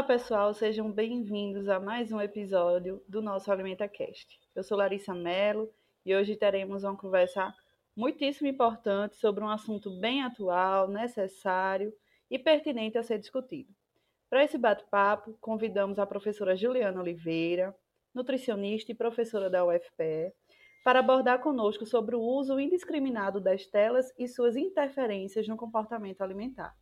Olá pessoal, sejam bem-vindos a mais um episódio do nosso Alimenta Cast. Eu sou Larissa Mello e hoje teremos uma conversa muitíssimo importante sobre um assunto bem atual, necessário e pertinente a ser discutido. Para esse bate-papo, convidamos a professora Juliana Oliveira, nutricionista e professora da UFPE, para abordar conosco sobre o uso indiscriminado das telas e suas interferências no comportamento alimentar.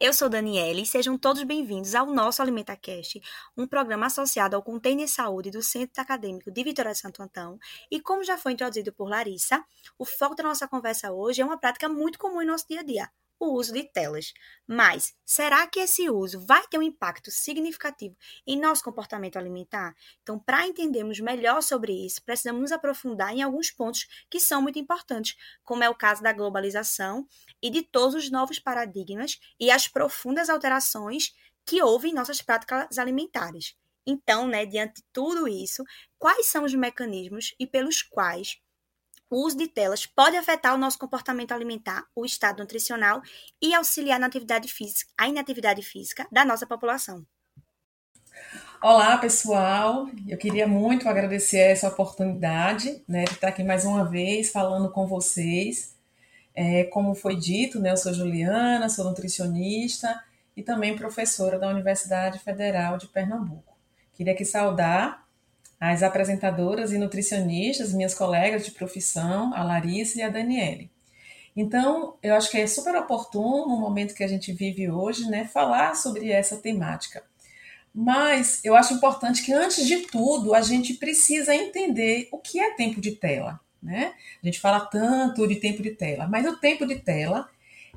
Eu sou Daniele e sejam todos bem-vindos ao nosso AlimentaCast, um programa associado ao Container Saúde do Centro Acadêmico de Vitória de Santo Antão. E como já foi introduzido por Larissa, o foco da nossa conversa hoje é uma prática muito comum em nosso dia a dia, o uso de telas. Mas será que esse uso vai ter um impacto significativo em nosso comportamento alimentar? Então, para entendermos melhor sobre isso, precisamos nos aprofundar em alguns pontos que são muito importantes, como é o caso da globalização e de todos os novos paradigmas e as profundas alterações que houve em nossas práticas alimentares. Então, né, diante de tudo isso, quais são os mecanismos e pelos quais o uso de telas pode afetar o nosso comportamento alimentar, o estado nutricional e auxiliar na atividade física, a inatividade física da nossa população. Olá, pessoal. Eu queria muito agradecer essa oportunidade né, de estar aqui mais uma vez falando com vocês. É, como foi dito, né, eu sou Juliana, sou nutricionista e também professora da Universidade Federal de Pernambuco. Queria aqui saudar as apresentadoras e nutricionistas, minhas colegas de profissão, a Larissa e a Daniele. Então, eu acho que é super oportuno, no momento que a gente vive hoje, né, falar sobre essa temática. Mas eu acho importante que, antes de tudo, a gente precisa entender o que é tempo de tela. Né? A gente fala tanto de tempo de tela, mas o tempo de tela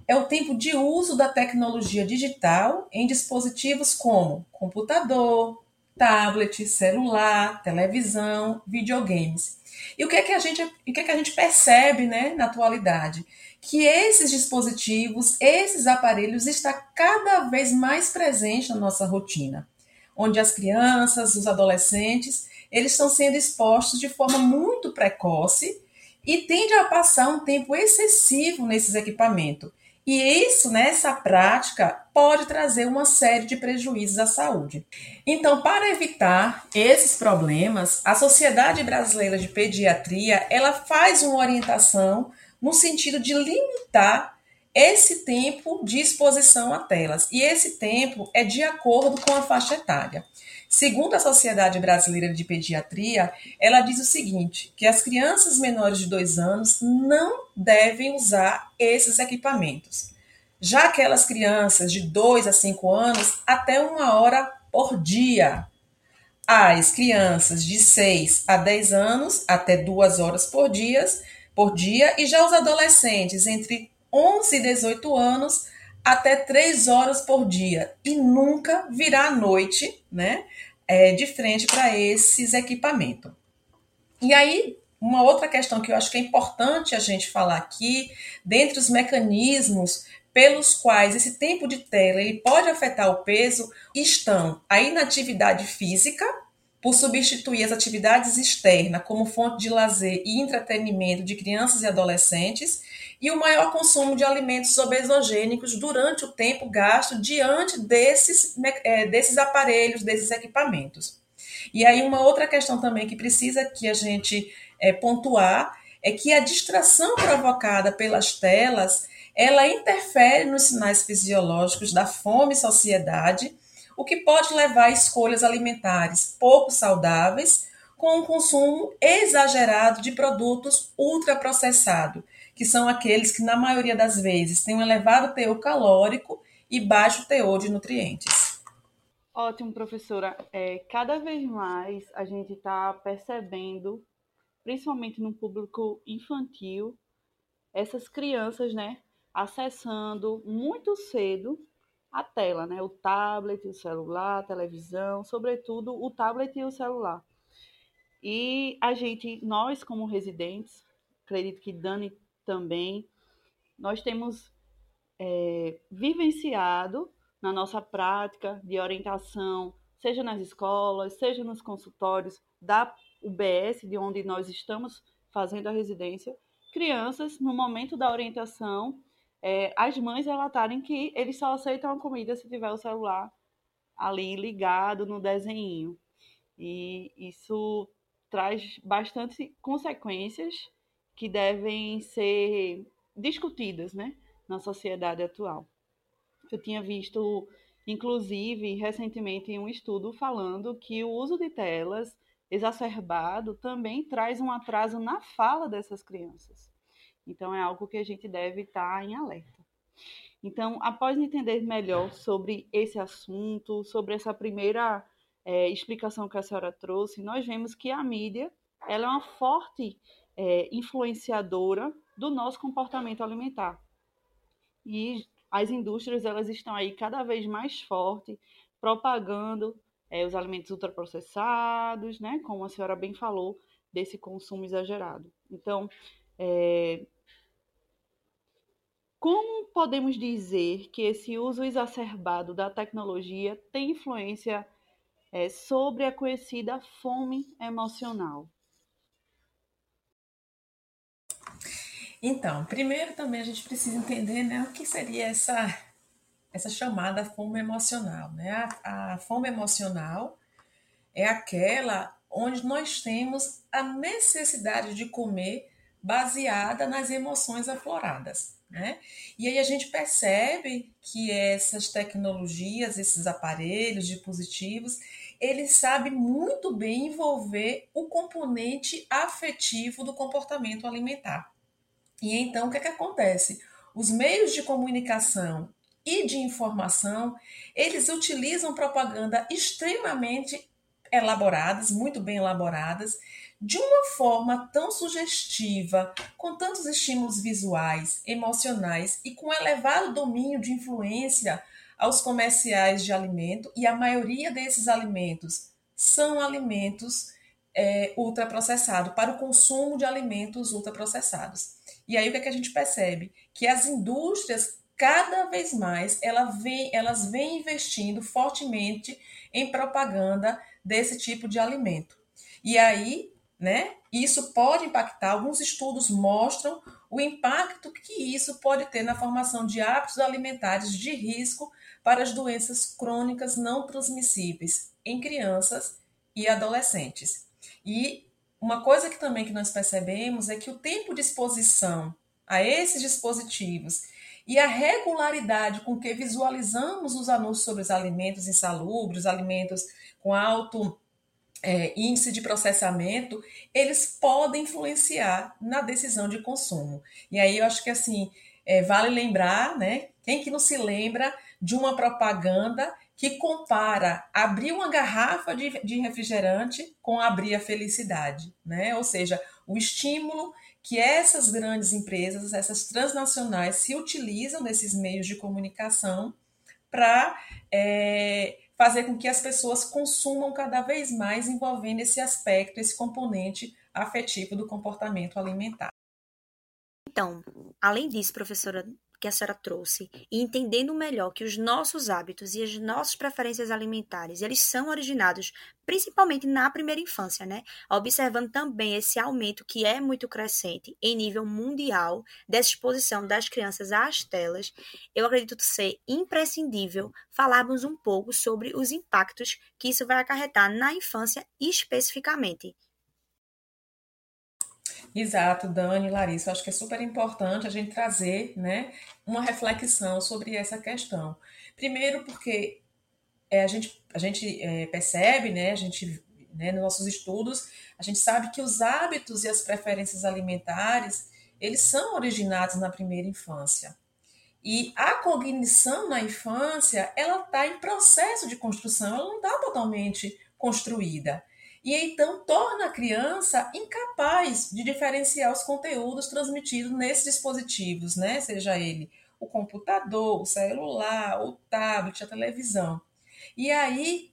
é o tempo de uso da tecnologia digital em dispositivos como computador, tablet, celular, televisão, videogames. E o que é que a gente, o que é que a gente percebe, né, na atualidade? Que esses dispositivos, esses aparelhos estão cada vez mais presentes na nossa rotina, onde as crianças, os adolescentes, eles estão sendo expostos de forma muito precoce e tendem a passar um tempo excessivo nesses equipamentos. E isso, nessa prática, pode trazer uma série de prejuízos à saúde. Então, para evitar esses problemas, a Sociedade Brasileira de Pediatria, ela faz uma orientação no sentido de limitar esse tempo de exposição a telas. E esse tempo é de acordo com a faixa etária. Segundo a Sociedade Brasileira de Pediatria, ela diz o seguinte: que as crianças menores de dois anos não devem usar esses equipamentos. Já aquelas crianças de 2 a 5 anos, até uma hora por dia. As crianças de 6 a 10 anos, até duas horas por dia, por dia, e já os adolescentes entre 11 e 18 anos, até 3 horas por dia. E nunca virá à noite, né? É, de frente para esses equipamentos. E aí, uma outra questão que eu acho que é importante a gente falar aqui, dentre os mecanismos pelos quais esse tempo de tela ele pode afetar o peso, estão a inatividade física, por substituir as atividades externas como fonte de lazer e entretenimento de crianças e adolescentes, e o maior consumo de alimentos obesogênicos durante o tempo gasto diante desses, é, desses aparelhos, desses equipamentos. E aí, uma outra questão também que precisa que a gente é, pontuar é que a distração provocada pelas telas ela interfere nos sinais fisiológicos da fome e sociedade o que pode levar a escolhas alimentares pouco saudáveis, com um consumo exagerado de produtos ultraprocessados, que são aqueles que, na maioria das vezes, têm um elevado teor calórico e baixo teor de nutrientes. Ótimo, professora. É, cada vez mais a gente está percebendo, principalmente no público infantil, essas crianças, né, acessando muito cedo a tela, né, o tablet, o celular, a televisão, sobretudo o tablet e o celular. E a gente, nós como residentes, acredito que Dani também, nós temos é, vivenciado na nossa prática de orientação, seja nas escolas, seja nos consultórios da UBS, de onde nós estamos fazendo a residência, crianças, no momento da orientação, é, as mães relatarem que eles só aceitam a comida se tiver o celular ali ligado no desenho. E isso traz bastante consequências que devem ser discutidas né, na sociedade atual. Eu tinha visto, inclusive, recentemente um estudo falando que o uso de telas exacerbado também traz um atraso na fala dessas crianças. Então, é algo que a gente deve estar em alerta. Então, após entender melhor sobre esse assunto, sobre essa primeira é, explicação que a senhora trouxe, nós vemos que a mídia ela é uma forte é, influenciadora do nosso comportamento alimentar. E as indústrias elas estão aí cada vez mais fortes, propagando é, os alimentos ultraprocessados, né? Como a senhora bem falou, desse consumo exagerado. Então, é, como podemos dizer que esse uso exacerbado da tecnologia tem influência é, sobre a conhecida fome emocional? Então, primeiro também a gente precisa entender né, o que seria essa, essa chamada fome emocional. Né? A, a fome emocional é aquela onde nós temos a necessidade de comer baseada nas emoções afloradas. Né? E aí a gente percebe que essas tecnologias, esses aparelhos dispositivos, eles sabem muito bem envolver o componente afetivo do comportamento alimentar. E então o que, é que acontece? Os meios de comunicação e de informação, eles utilizam propaganda extremamente elaboradas, muito bem elaboradas, de uma forma tão sugestiva, com tantos estímulos visuais, emocionais e com elevado domínio de influência aos comerciais de alimento, e a maioria desses alimentos são alimentos é, ultraprocessados, para o consumo de alimentos ultraprocessados. E aí o que, é que a gente percebe? Que as indústrias, cada vez mais, ela vem, elas vêm investindo fortemente em propaganda desse tipo de alimento. E aí, né, isso pode impactar, alguns estudos mostram o impacto que isso pode ter na formação de hábitos alimentares de risco para as doenças crônicas não transmissíveis em crianças e adolescentes. E uma coisa que também que nós percebemos é que o tempo de exposição a esses dispositivos e a regularidade com que visualizamos os anúncios sobre os alimentos insalubres, alimentos com alto é, índice de processamento, eles podem influenciar na decisão de consumo. E aí eu acho que assim é, vale lembrar, né? Quem que não se lembra de uma propaganda que compara abrir uma garrafa de, de refrigerante com abrir a felicidade, né? Ou seja, o estímulo que essas grandes empresas, essas transnacionais, se utilizam desses meios de comunicação para é, fazer com que as pessoas consumam cada vez mais envolvendo esse aspecto, esse componente afetivo do comportamento alimentar. Então, além disso, professora, que a senhora trouxe e entendendo melhor que os nossos hábitos e as nossas preferências alimentares, eles são originados principalmente na primeira infância, né? Observando também esse aumento que é muito crescente em nível mundial dessa exposição das crianças às telas, eu acredito ser imprescindível falarmos um pouco sobre os impactos que isso vai acarretar na infância especificamente. Exato, Dani, Larissa, acho que é super importante a gente trazer né, uma reflexão sobre essa questão. Primeiro, porque é, a gente, a gente é, percebe, né, a gente, né, nos nossos estudos, a gente sabe que os hábitos e as preferências alimentares, eles são originados na primeira infância. E a cognição na infância, ela está em processo de construção, ela não está totalmente construída. E então torna a criança incapaz de diferenciar os conteúdos transmitidos nesses dispositivos, né? Seja ele o computador, o celular, o tablet, a televisão. E aí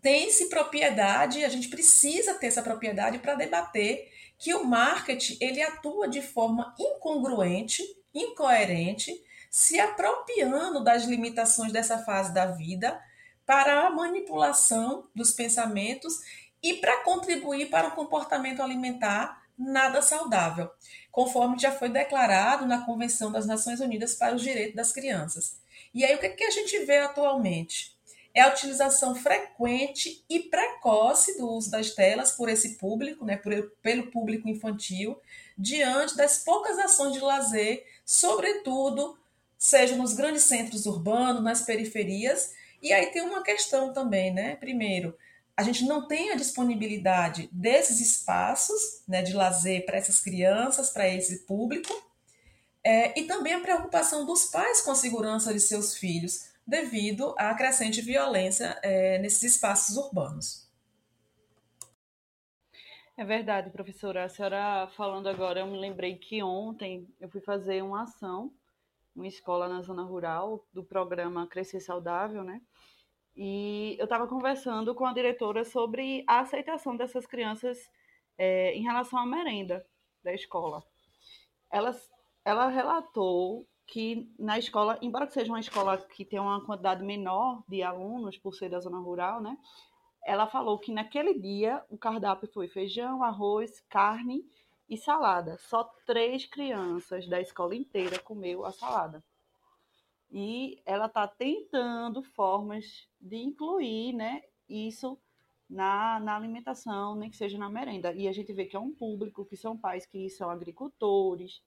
tem-se propriedade, a gente precisa ter essa propriedade para debater que o marketing ele atua de forma incongruente, incoerente, se apropriando das limitações dessa fase da vida para a manipulação dos pensamentos e para contribuir para um comportamento alimentar nada saudável, conforme já foi declarado na Convenção das Nações Unidas para os Direitos das Crianças. E aí o que, é que a gente vê atualmente? É a utilização frequente e precoce do uso das telas por esse público, né, por, pelo público infantil, diante das poucas ações de lazer, sobretudo, seja nos grandes centros urbanos, nas periferias. E aí tem uma questão também, né? Primeiro, a gente não tem a disponibilidade desses espaços né, de lazer para essas crianças, para esse público, é, e também a preocupação dos pais com a segurança de seus filhos, devido à crescente violência é, nesses espaços urbanos. É verdade, professora. A senhora falando agora, eu me lembrei que ontem eu fui fazer uma ação, uma escola na zona rural, do programa Crescer Saudável, né? E eu estava conversando com a diretora sobre a aceitação dessas crianças é, em relação à merenda da escola. Ela, ela relatou que na escola, embora seja uma escola que tem uma quantidade menor de alunos por ser da zona rural, né? Ela falou que naquele dia o cardápio foi feijão, arroz, carne e salada. Só três crianças da escola inteira comeu a salada e ela está tentando formas de incluir né, isso na, na alimentação, nem que seja na merenda. E a gente vê que é um público, que são pais que são agricultores.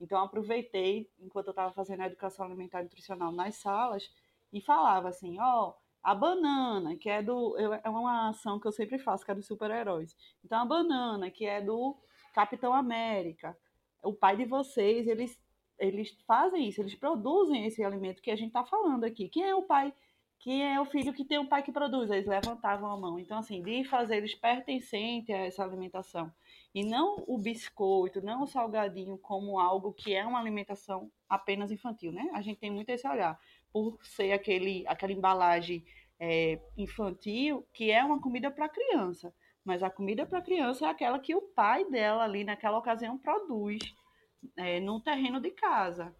Então, aproveitei, enquanto eu estava fazendo a educação alimentar e nutricional nas salas, e falava assim: ó, oh, a banana, que é do. É uma ação que eu sempre faço, que é dos super-heróis. Então, a banana, que é do Capitão América. O pai de vocês, eles eles fazem isso, eles produzem esse alimento que a gente está falando aqui. Quem é o pai? Quem é o filho que tem um pai que produz? Eles levantavam a mão. Então, assim, de fazer eles pertencentes a essa alimentação. E não o biscoito, não o salgadinho como algo que é uma alimentação apenas infantil, né? A gente tem muito esse olhar. Por ser aquele, aquela embalagem é, infantil, que é uma comida para criança. Mas a comida para criança é aquela que o pai dela ali naquela ocasião produz é, no terreno de casa.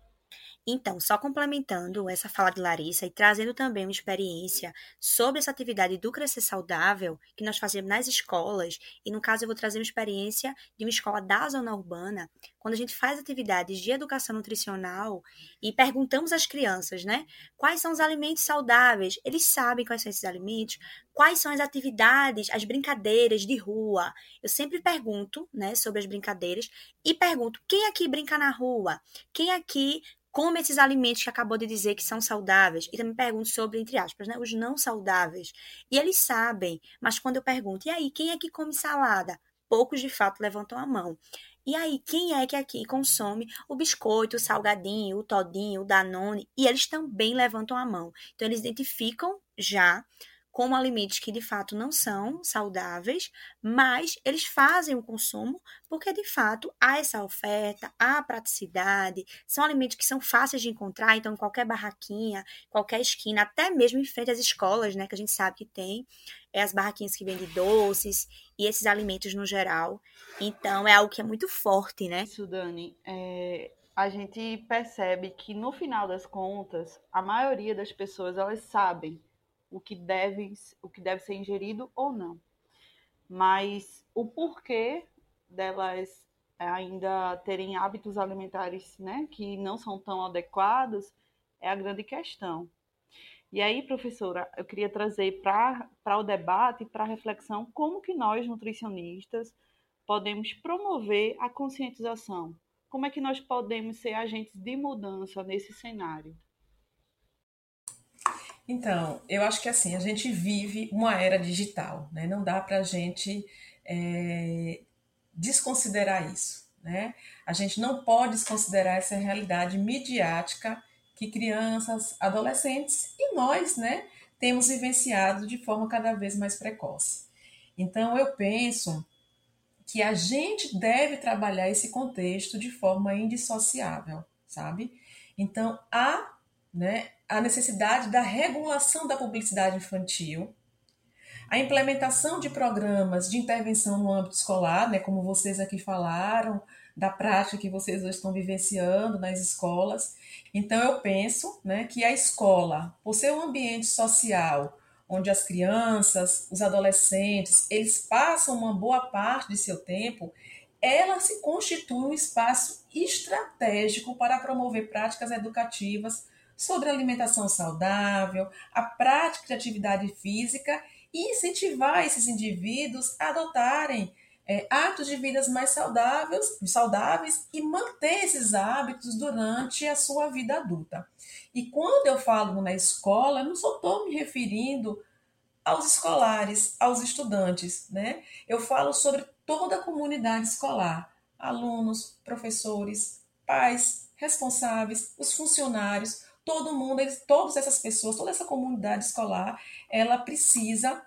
Então, só complementando essa fala de Larissa e trazendo também uma experiência sobre essa atividade do Crescer Saudável que nós fazemos nas escolas, e no caso eu vou trazer uma experiência de uma escola da zona urbana, quando a gente faz atividades de educação nutricional e perguntamos às crianças, né, quais são os alimentos saudáveis, eles sabem quais são esses alimentos, quais são as atividades, as brincadeiras de rua. Eu sempre pergunto, né, sobre as brincadeiras e pergunto: quem aqui brinca na rua? Quem aqui come esses alimentos que acabou de dizer que são saudáveis. E também pergunto sobre, entre aspas, né, os não saudáveis. E eles sabem, mas quando eu pergunto, e aí, quem é que come salada? Poucos de fato levantam a mão. E aí, quem é que aqui consome o biscoito, o salgadinho, o todinho, o danone? E eles também levantam a mão. Então, eles identificam já como alimentos que de fato não são saudáveis, mas eles fazem o consumo porque de fato há essa oferta, há praticidade, são alimentos que são fáceis de encontrar, então em qualquer barraquinha, qualquer esquina, até mesmo em frente às escolas, né, que a gente sabe que tem, é as barraquinhas que vendem doces e esses alimentos no geral. Então é algo que é muito forte, né? Isso, Dani. É, a gente percebe que no final das contas, a maioria das pessoas elas sabem o que deve, o que deve ser ingerido ou não. Mas o porquê delas ainda terem hábitos alimentares né, que não são tão adequados é a grande questão. E aí, professora, eu queria trazer para o debate, para a reflexão, como que nós, nutricionistas, podemos promover a conscientização? Como é que nós podemos ser agentes de mudança nesse cenário? Então, eu acho que assim, a gente vive uma era digital, né? Não dá para a gente é, desconsiderar isso, né? A gente não pode desconsiderar essa realidade midiática que crianças, adolescentes e nós, né, temos vivenciado de forma cada vez mais precoce. Então, eu penso que a gente deve trabalhar esse contexto de forma indissociável, sabe? Então, há né, a necessidade da regulação da publicidade infantil, a implementação de programas de intervenção no âmbito escolar, né, como vocês aqui falaram, da prática que vocês hoje estão vivenciando nas escolas. Então, eu penso né, que a escola, por ser um ambiente social onde as crianças, os adolescentes, eles passam uma boa parte de seu tempo, ela se constitui um espaço estratégico para promover práticas educativas sobre alimentação saudável, a prática de atividade física e incentivar esses indivíduos a adotarem é, hábitos de vidas mais saudáveis, saudáveis e manter esses hábitos durante a sua vida adulta. E quando eu falo na escola, eu não só estou me referindo aos escolares, aos estudantes, né? Eu falo sobre toda a comunidade escolar, alunos, professores, pais, responsáveis, os funcionários, todo mundo, eles, todas essas pessoas, toda essa comunidade escolar, ela precisa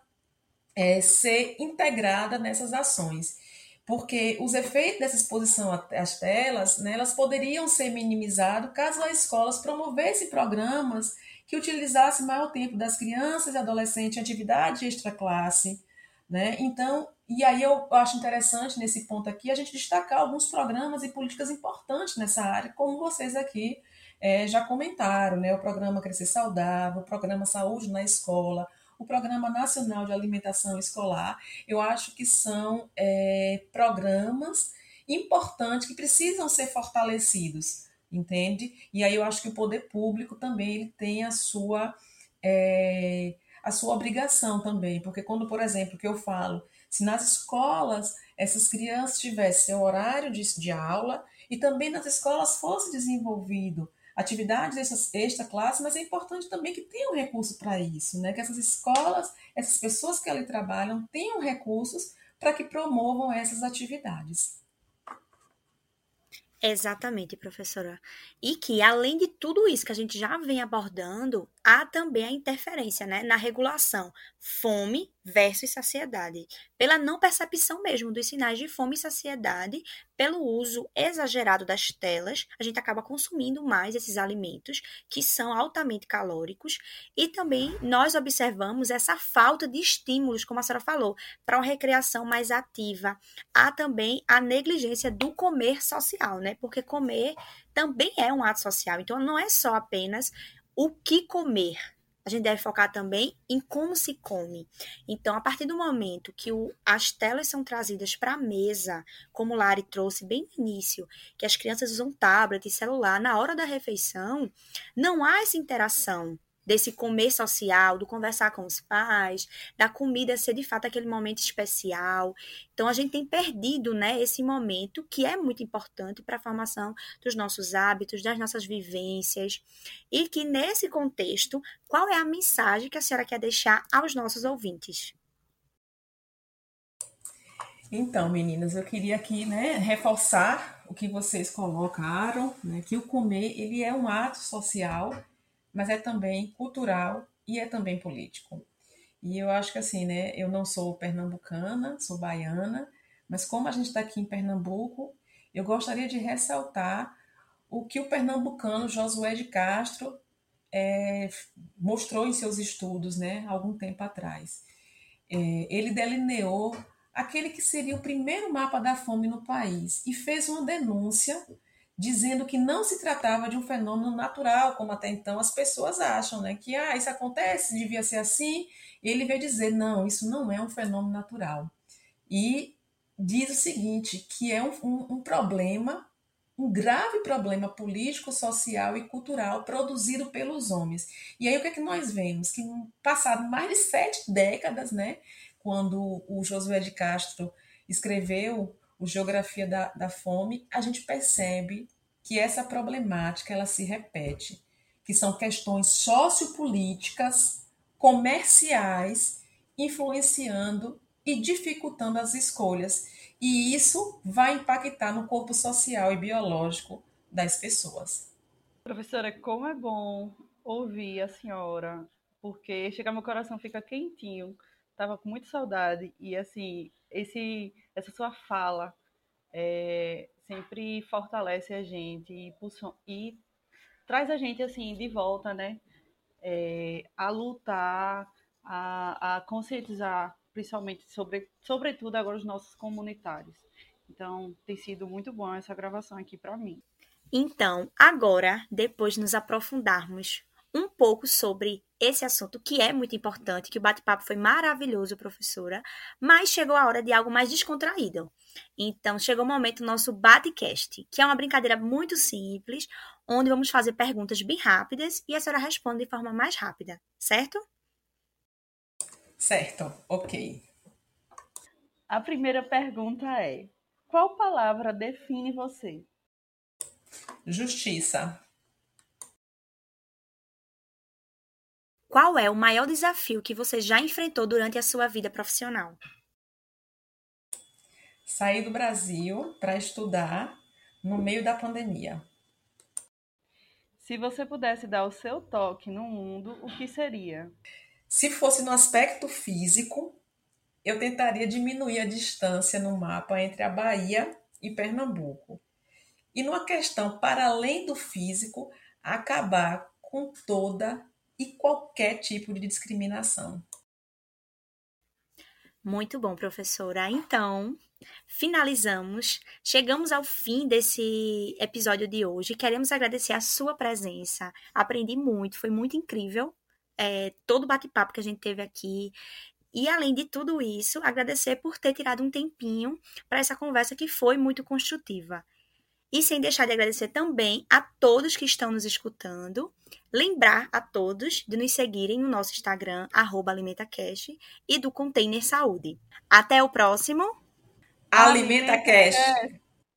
é, ser integrada nessas ações. Porque os efeitos dessa exposição às telas, né, elas poderiam ser minimizados caso as escolas promovessem programas que utilizassem maior tempo das crianças e adolescentes em atividade extra-classe. Né? Então, e aí eu acho interessante nesse ponto aqui a gente destacar alguns programas e políticas importantes nessa área, como vocês aqui é, já comentaram, né? O programa Crescer Saudável, o programa Saúde na Escola, o Programa Nacional de Alimentação Escolar, eu acho que são é, programas importantes que precisam ser fortalecidos, entende? E aí eu acho que o poder público também ele tem a sua é, a sua obrigação também, porque quando, por exemplo, que eu falo, se nas escolas essas crianças tivessem seu horário de, de aula e também nas escolas fosse desenvolvido atividades extra classe, mas é importante também que tenham recurso para isso, né? Que essas escolas, essas pessoas que ali trabalham tenham recursos para que promovam essas atividades. Exatamente, professora. E que, além de tudo isso que a gente já vem abordando, há também a interferência né, na regulação fome versus saciedade, pela não percepção mesmo dos sinais de fome e saciedade, pelo uso exagerado das telas, a gente acaba consumindo mais esses alimentos que são altamente calóricos e também nós observamos essa falta de estímulos, como a senhora falou, para uma recreação mais ativa. Há também a negligência do comer social, né? Porque comer também é um ato social. Então não é só apenas o que comer. A gente deve focar também em como se come. Então, a partir do momento que o, as telas são trazidas para a mesa, como Lari trouxe bem no início, que as crianças usam tablet e celular na hora da refeição, não há essa interação desse comer social, do conversar com os pais, da comida ser de fato aquele momento especial. Então a gente tem perdido, né, esse momento que é muito importante para a formação dos nossos hábitos, das nossas vivências, e que nesse contexto, qual é a mensagem que a senhora quer deixar aos nossos ouvintes? Então, meninas, eu queria aqui, né, reforçar o que vocês colocaram, né, que o comer ele é um ato social mas é também cultural e é também político. E eu acho que assim, né, eu não sou pernambucana, sou baiana, mas como a gente está aqui em Pernambuco, eu gostaria de ressaltar o que o pernambucano Josué de Castro é, mostrou em seus estudos, né, algum tempo atrás. É, ele delineou aquele que seria o primeiro mapa da fome no país e fez uma denúncia dizendo que não se tratava de um fenômeno natural, como até então as pessoas acham, né? Que ah, isso acontece, devia ser assim. E ele veio dizer, não, isso não é um fenômeno natural. E diz o seguinte, que é um, um, um problema, um grave problema político, social e cultural produzido pelos homens. E aí o que é que nós vemos? Que passado mais de sete décadas, né? Quando o Josué de Castro escreveu o Geografia da, da Fome, a gente percebe que essa problemática ela se repete, que são questões sociopolíticas, comerciais, influenciando e dificultando as escolhas. E isso vai impactar no corpo social e biológico das pessoas. Professora, como é bom ouvir a senhora, porque chega meu coração fica quentinho tava com muita saudade e assim esse essa sua fala é, sempre fortalece a gente e, e, traz a gente assim de volta, né? É, a lutar, a, a conscientizar, principalmente sobre, sobretudo agora os nossos comunitários. Então tem sido muito bom essa gravação aqui para mim. Então, agora, depois de nos aprofundarmos um pouco sobre esse assunto que é muito importante, que o bate-papo foi maravilhoso, professora, mas chegou a hora de algo mais descontraído. Então, chegou o momento do nosso Batecast, que é uma brincadeira muito simples, onde vamos fazer perguntas bem rápidas e a senhora responde de forma mais rápida, certo? Certo, ok. A primeira pergunta é: qual palavra define você? Justiça. Qual é o maior desafio que você já enfrentou durante a sua vida profissional? Sair do Brasil para estudar no meio da pandemia. Se você pudesse dar o seu toque no mundo, o que seria? Se fosse no aspecto físico, eu tentaria diminuir a distância no mapa entre a Bahia e Pernambuco. E numa questão para além do físico, acabar com toda e qualquer tipo de discriminação. Muito bom, professora. Então, finalizamos, chegamos ao fim desse episódio de hoje. Queremos agradecer a sua presença. Aprendi muito, foi muito incrível é, todo o bate-papo que a gente teve aqui. E além de tudo isso, agradecer por ter tirado um tempinho para essa conversa que foi muito construtiva. E sem deixar de agradecer também a todos que estão nos escutando. Lembrar a todos de nos seguirem no nosso Instagram, AlimentaCast, e do Container Saúde. Até o próximo. AlimentaCast!